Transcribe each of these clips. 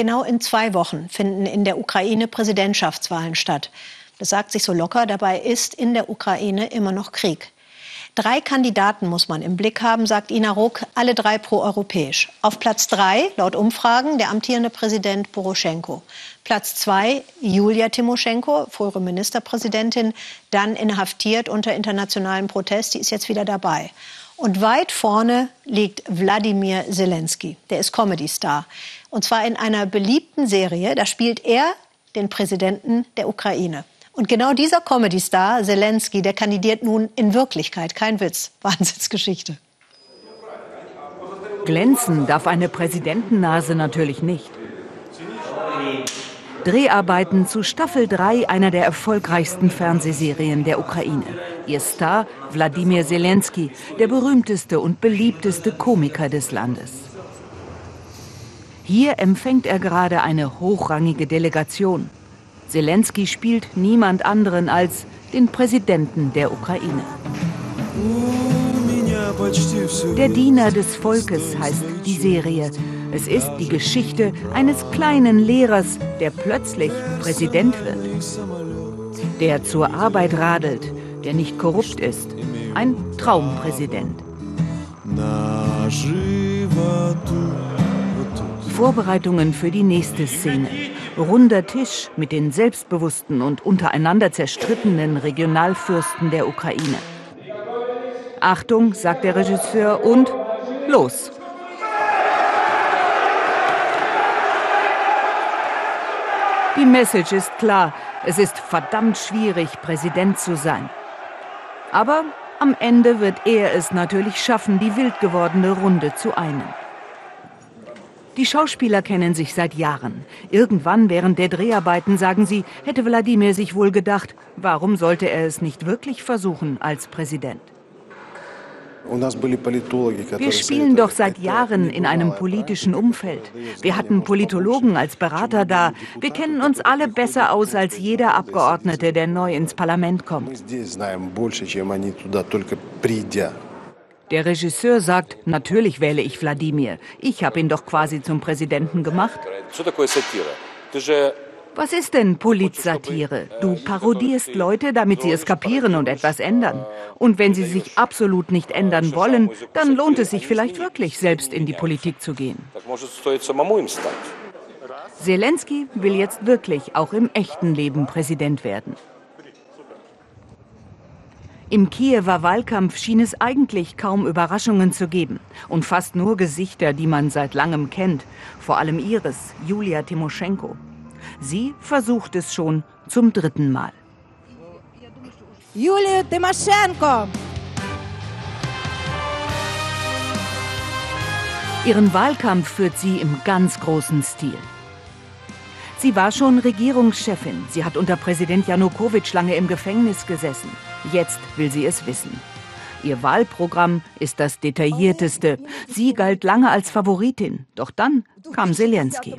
Genau in zwei Wochen finden in der Ukraine Präsidentschaftswahlen statt. Das sagt sich so locker, dabei ist in der Ukraine immer noch Krieg. Drei Kandidaten muss man im Blick haben, sagt Ina Ruck, alle drei proeuropäisch. Auf Platz drei, laut Umfragen, der amtierende Präsident Poroschenko. Platz zwei, Julia Timoschenko, frühere Ministerpräsidentin, dann inhaftiert unter internationalem Protest, die ist jetzt wieder dabei. Und weit vorne liegt Wladimir Zelensky, der ist Comedy-Star. Und zwar in einer beliebten Serie, da spielt er den Präsidenten der Ukraine. Und genau dieser Comedy-Star, Zelensky, der kandidiert nun in Wirklichkeit. Kein Witz. Wahnsinnsgeschichte. Glänzen darf eine Präsidentennase natürlich nicht. Dreharbeiten zu Staffel 3 einer der erfolgreichsten Fernsehserien der Ukraine. Ihr Star Wladimir Zelensky, der berühmteste und beliebteste Komiker des Landes. Hier empfängt er gerade eine hochrangige Delegation. Zelensky spielt niemand anderen als den Präsidenten der Ukraine. Der Diener des Volkes heißt die Serie. Es ist die Geschichte eines kleinen Lehrers, der plötzlich Präsident wird. Der zur Arbeit radelt, der nicht korrupt ist. Ein Traumpräsident. Vorbereitungen für die nächste Szene. Runder Tisch mit den selbstbewussten und untereinander zerstrittenen Regionalfürsten der Ukraine. Achtung, sagt der Regisseur und los. Die Message ist klar. Es ist verdammt schwierig, Präsident zu sein. Aber am Ende wird er es natürlich schaffen, die wild gewordene Runde zu einen. Die Schauspieler kennen sich seit Jahren. Irgendwann während der Dreharbeiten, sagen sie, hätte Wladimir sich wohl gedacht, warum sollte er es nicht wirklich versuchen als Präsident? Wir spielen doch seit Jahren in einem politischen Umfeld. Wir hatten Politologen als Berater da. Wir kennen uns alle besser aus als jeder Abgeordnete, der neu ins Parlament kommt. Der Regisseur sagt, natürlich wähle ich Wladimir. Ich habe ihn doch quasi zum Präsidenten gemacht. Was ist denn Politsatire? Du parodierst Leute, damit sie es kapieren und etwas ändern. Und wenn sie sich absolut nicht ändern wollen, dann lohnt es sich vielleicht wirklich, selbst in die Politik zu gehen. Zelensky will jetzt wirklich auch im echten Leben Präsident werden. Im Kiewer Wahlkampf schien es eigentlich kaum Überraschungen zu geben und fast nur Gesichter, die man seit langem kennt, vor allem ihres, Julia Timoschenko. Sie versucht es schon zum dritten Mal. Julia Timoschenko! Ihren Wahlkampf führt sie im ganz großen Stil. Sie war schon Regierungschefin. Sie hat unter Präsident Janukowitsch lange im Gefängnis gesessen. Jetzt will sie es wissen. Ihr Wahlprogramm ist das detaillierteste. Sie galt lange als Favoritin. Doch dann kam Zelensky.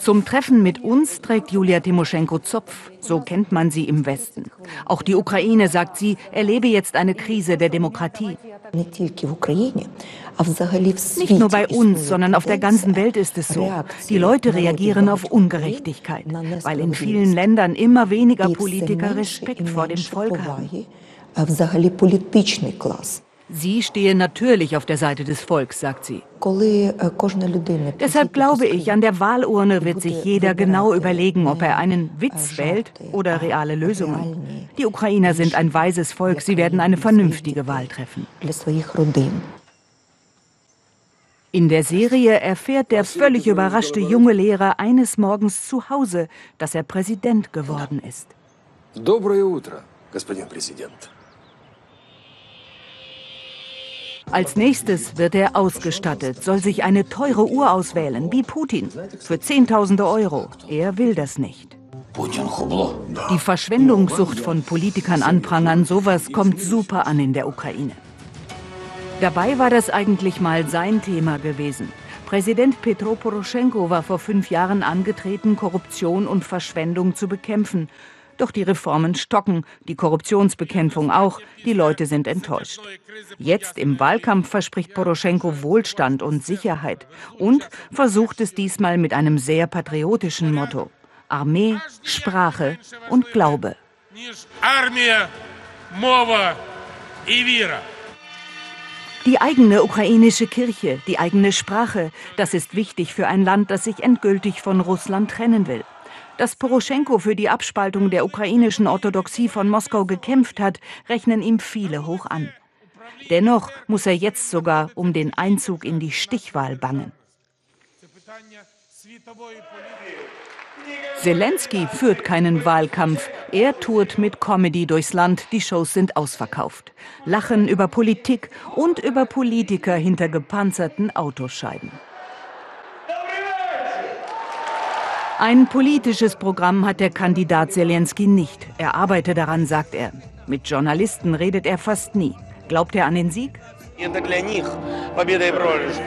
Zum Treffen mit uns trägt Julia Timoschenko Zopf. So kennt man sie im Westen. Auch die Ukraine, sagt sie, erlebe jetzt eine Krise der Demokratie. Nicht nur bei uns, sondern auf der ganzen Welt ist es so. Die Leute reagieren auf Ungerechtigkeit, weil in vielen Ländern immer weniger Politiker Respekt vor dem Volk haben. Sie stehe natürlich auf der Seite des Volks, sagt sie. Deshalb glaube ich, an der Wahlurne wird sich jeder genau überlegen, ob er einen Witz wählt oder reale Lösungen. Die Ukrainer sind ein weises Volk, sie werden eine vernünftige Wahl treffen. In der Serie erfährt der völlig überraschte junge Lehrer eines Morgens zu Hause, dass er Präsident geworden ist. Доброе утро, господин Präsident. Als nächstes wird er ausgestattet, soll sich eine teure Uhr auswählen, wie Putin, für Zehntausende Euro. Er will das nicht. Die Verschwendungssucht von Politikern anprangern, sowas kommt super an in der Ukraine. Dabei war das eigentlich mal sein Thema gewesen. Präsident Petro Poroschenko war vor fünf Jahren angetreten, Korruption und Verschwendung zu bekämpfen. Doch die Reformen stocken, die Korruptionsbekämpfung auch, die Leute sind enttäuscht. Jetzt im Wahlkampf verspricht Poroschenko Wohlstand und Sicherheit und versucht es diesmal mit einem sehr patriotischen Motto. Armee, Sprache und Glaube. Die eigene ukrainische Kirche, die eigene Sprache, das ist wichtig für ein Land, das sich endgültig von Russland trennen will. Dass Poroschenko für die Abspaltung der ukrainischen Orthodoxie von Moskau gekämpft hat, rechnen ihm viele hoch an. Dennoch muss er jetzt sogar um den Einzug in die Stichwahl bangen. Zelensky führt keinen Wahlkampf. Er tourt mit Comedy durchs Land. Die Shows sind ausverkauft. Lachen über Politik und über Politiker hinter gepanzerten Autoscheiben. Ein politisches Programm hat der Kandidat Zelensky nicht. Er arbeite daran, sagt er. Mit Journalisten redet er fast nie. Glaubt er an den Sieg?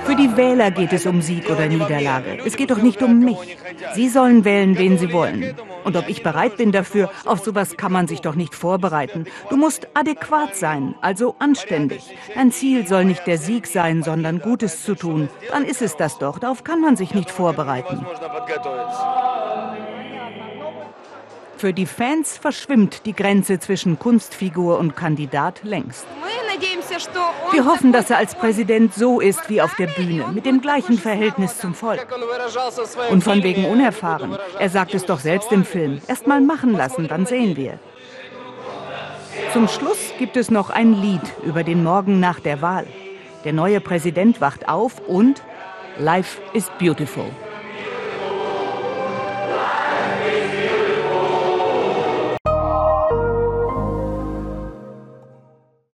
Für die Wähler geht es um Sieg oder Niederlage. Es geht doch nicht um mich. Sie sollen wählen, wen sie wollen. Und ob ich bereit bin dafür, auf sowas kann man sich doch nicht vorbereiten. Du musst adäquat sein, also anständig. Dein Ziel soll nicht der Sieg sein, sondern Gutes zu tun. Dann ist es das doch. Darauf kann man sich nicht vorbereiten. Für die Fans verschwimmt die Grenze zwischen Kunstfigur und Kandidat längst. Wir hoffen, dass er als Präsident so ist wie auf der Bühne, mit dem gleichen Verhältnis zum Volk. Und von wegen unerfahren. Er sagt es doch selbst im Film. Erst mal machen lassen, dann sehen wir. Zum Schluss gibt es noch ein Lied über den Morgen nach der Wahl. Der neue Präsident wacht auf und Life is beautiful.